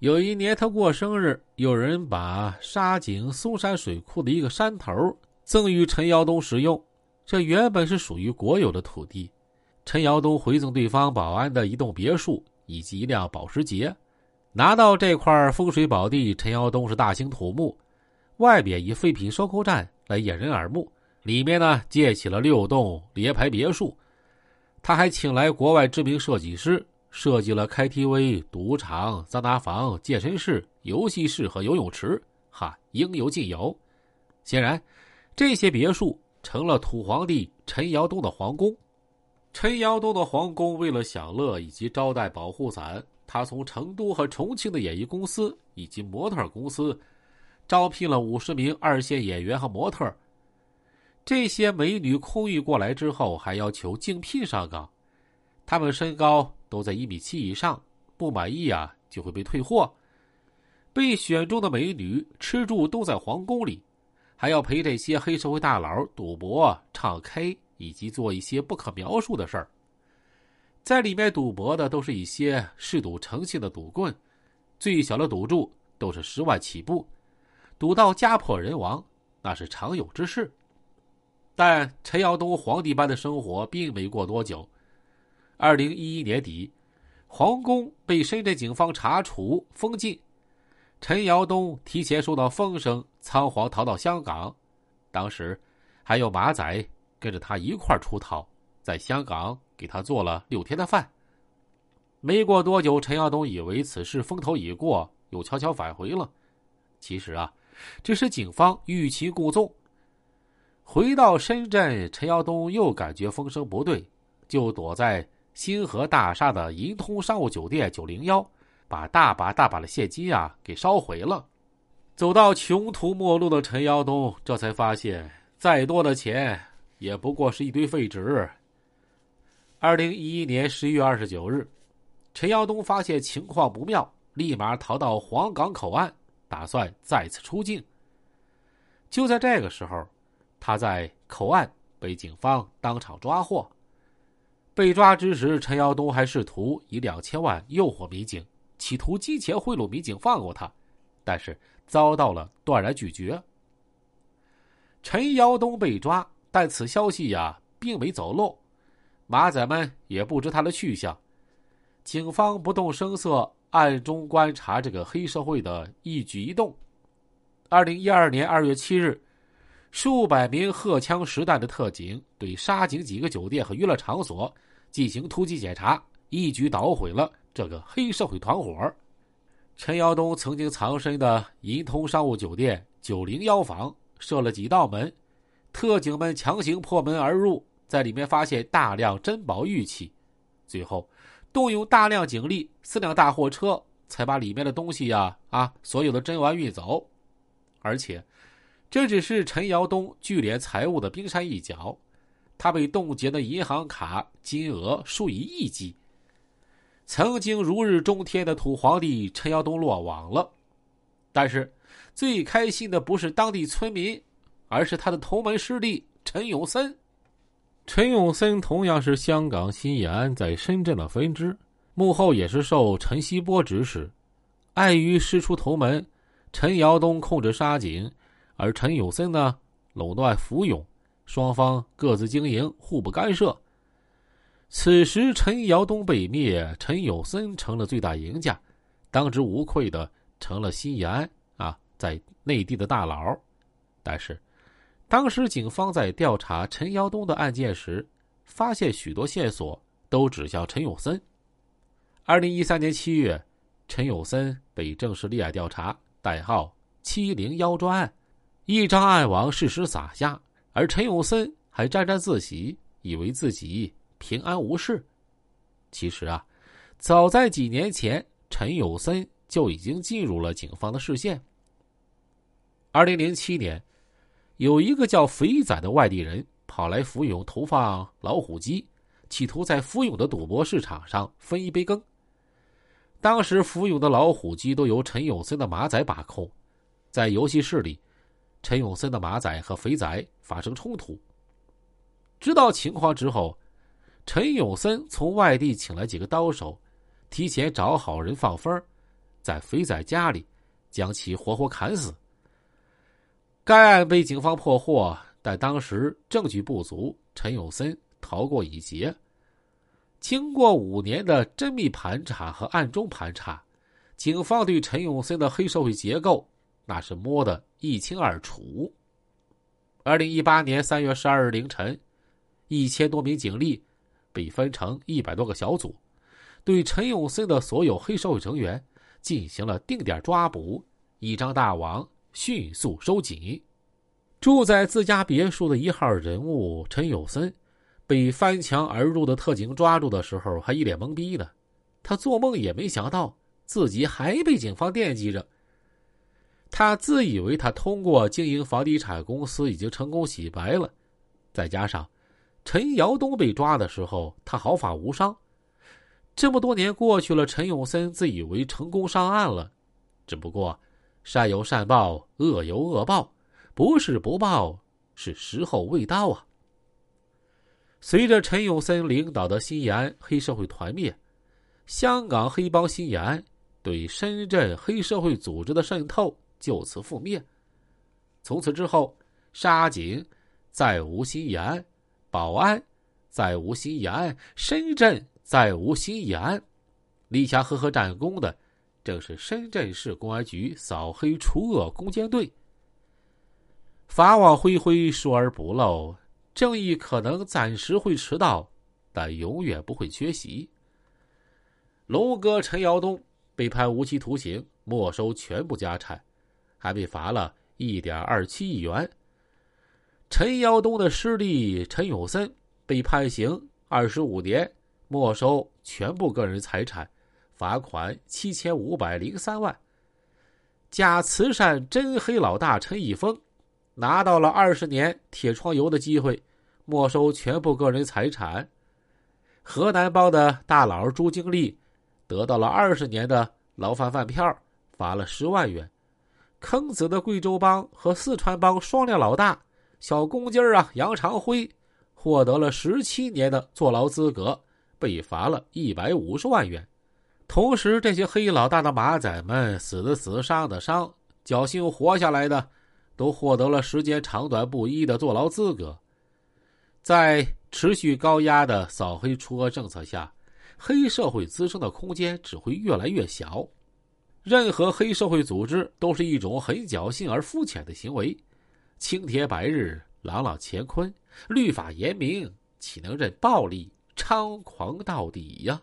有一年他过生日，有人把沙井松山水库的一个山头赠予陈尧东使用。这原本是属于国有的土地，陈尧东回赠对方保安的一栋别墅以及一辆保时捷。拿到这块风水宝地，陈尧东是大兴土木，外边以废品收购站来掩人耳目，里面呢建起了六栋联排别墅。他还请来国外知名设计师。设计了 KTV、赌场、桑拿房、健身室、游戏室和游泳池，哈，应有尽有。显然，这些别墅成了土皇帝陈尧东的皇宫。陈尧东的皇宫为了享乐以及招待保护伞，他从成都和重庆的演艺公司以及模特公司招聘了五十名二线演员和模特。这些美女空运过来之后，还要求竞聘上岗，他们身高。都在一米七以上，不满意啊就会被退货。被选中的美女吃住都在皇宫里，还要陪这些黑社会大佬赌博、唱 K 以及做一些不可描述的事儿。在里面赌博的都是一些嗜赌成性的赌棍，最小的赌注都是十万起步，赌到家破人亡那是常有之事。但陈耀东皇帝般的生活并没过多久。二零一一年底，皇宫被深圳警方查处封禁，陈尧东提前收到风声，仓皇逃到香港。当时，还有马仔跟着他一块出逃，在香港给他做了六天的饭。没过多久，陈耀东以为此事风头已过，又悄悄返回了。其实啊，这是警方欲擒故纵。回到深圳，陈耀东又感觉风声不对，就躲在。星河大厦的银通商务酒店九零幺，把大把大把的现金啊给烧毁了。走到穷途末路的陈耀东，这才发现再多的钱也不过是一堆废纸。二零一一年十一月二十九日，陈耀东发现情况不妙，立马逃到黄岗口岸，打算再次出境。就在这个时候，他在口岸被警方当场抓获。被抓之时，陈尧东还试图以两千万诱惑民警，企图金钱贿赂民警放过他，但是遭到了断然拒绝。陈尧东被抓，但此消息呀并没走漏，马仔们也不知他的去向。警方不动声色，暗中观察这个黑社会的一举一动。二零一二年二月七日，数百名荷枪实弹的特警对沙井几个酒店和娱乐场所。进行突击检查，一举捣毁了这个黑社会团伙。陈尧东曾经藏身的银通商务酒店九零幺房设了几道门，特警们强行破门而入，在里面发现大量珍宝玉器，最后动用大量警力，四辆大货车才把里面的东西呀啊所有的珍玩运走。而且，这只是陈尧东聚敛财物的冰山一角。他被冻结的银行卡金额数以亿计。曾经如日中天的土皇帝陈耀东落网了，但是最开心的不是当地村民，而是他的同门师弟陈永森。陈永森同样是香港新延安在深圳的分支，幕后也是受陈锡波指使。碍于师出同门，陈耀东控制沙井，而陈永森呢垄断福永。双方各自经营，互不干涉。此时，陈尧东被灭，陈友森成了最大赢家，当之无愧的成了新延安啊在内地的大佬。但是，当时警方在调查陈尧东的案件时，发现许多线索都指向陈友森。二零一三年七月，陈友森被正式立案调查，代号“七零幺专案”，一张案网适时撒下。而陈永森还沾沾自喜，以为自己平安无事。其实啊，早在几年前，陈永森就已经进入了警方的视线。二零零七年，有一个叫肥仔的外地人跑来福永投放老虎机，企图在福永的赌博市场上分一杯羹。当时福永的老虎机都由陈永森的马仔把控，在游戏室里。陈永森的马仔和肥仔发生冲突。知道情况之后，陈永森从外地请来几个刀手，提前找好人放风在肥仔家里将其活活砍死。该案被警方破获，但当时证据不足，陈永森逃过一劫。经过五年的缜密盘查和暗中盘查，警方对陈永森的黑社会结构那是摸得一清二楚。二零一八年三月十二日凌晨，一千多名警力被分成一百多个小组，对陈永森的所有黑社会成员进行了定点抓捕，一张大网迅速收紧。住在自家别墅的一号人物陈永森。被翻墙而入的特警抓住的时候，还一脸懵逼呢。他做梦也没想到自己还被警方惦记着。他自以为他通过经营房地产公司已经成功洗白了，再加上陈尧东被抓的时候他毫发无伤，这么多年过去了，陈永森自以为成功上岸了。只不过善有善报，恶有恶报，不是不报，是时候未到啊。随着陈永森领导的新延安黑社会团灭，香港黑帮新延安对深圳黑社会组织的渗透就此覆灭。从此之后，沙井再无新延安，宝安再无新延安，深圳再无新延安。立下赫赫战功的，正是深圳市公安局扫黑除恶攻坚队。法网恢恢，疏而不漏。正义可能暂时会迟到，但永远不会缺席。龙哥陈尧东被判无期徒刑，没收全部家产，还被罚了一点二七亿元。陈尧东的师弟陈永森被判刑二十五年，没收全部个人财产，罚款七千五百零三万。假慈善真黑老大陈一峰。拿到了二十年铁窗油的机会，没收全部个人财产。河南帮的大佬朱经历得到了二十年的牢饭饭票，罚了十万元。坑子的贵州帮和四川帮双料老大小公鸡儿啊杨长辉获得了十七年的坐牢资格，被罚了一百五十万元。同时，这些黑老大的马仔们死的死，伤的伤，侥幸活下来的。都获得了时间长短不一的坐牢资格，在持续高压的扫黑除恶政策下，黑社会滋生的空间只会越来越小。任何黑社会组织都是一种很侥幸而肤浅的行为。青天白日，朗朗乾坤，律法严明，岂能任暴力猖狂到底呀？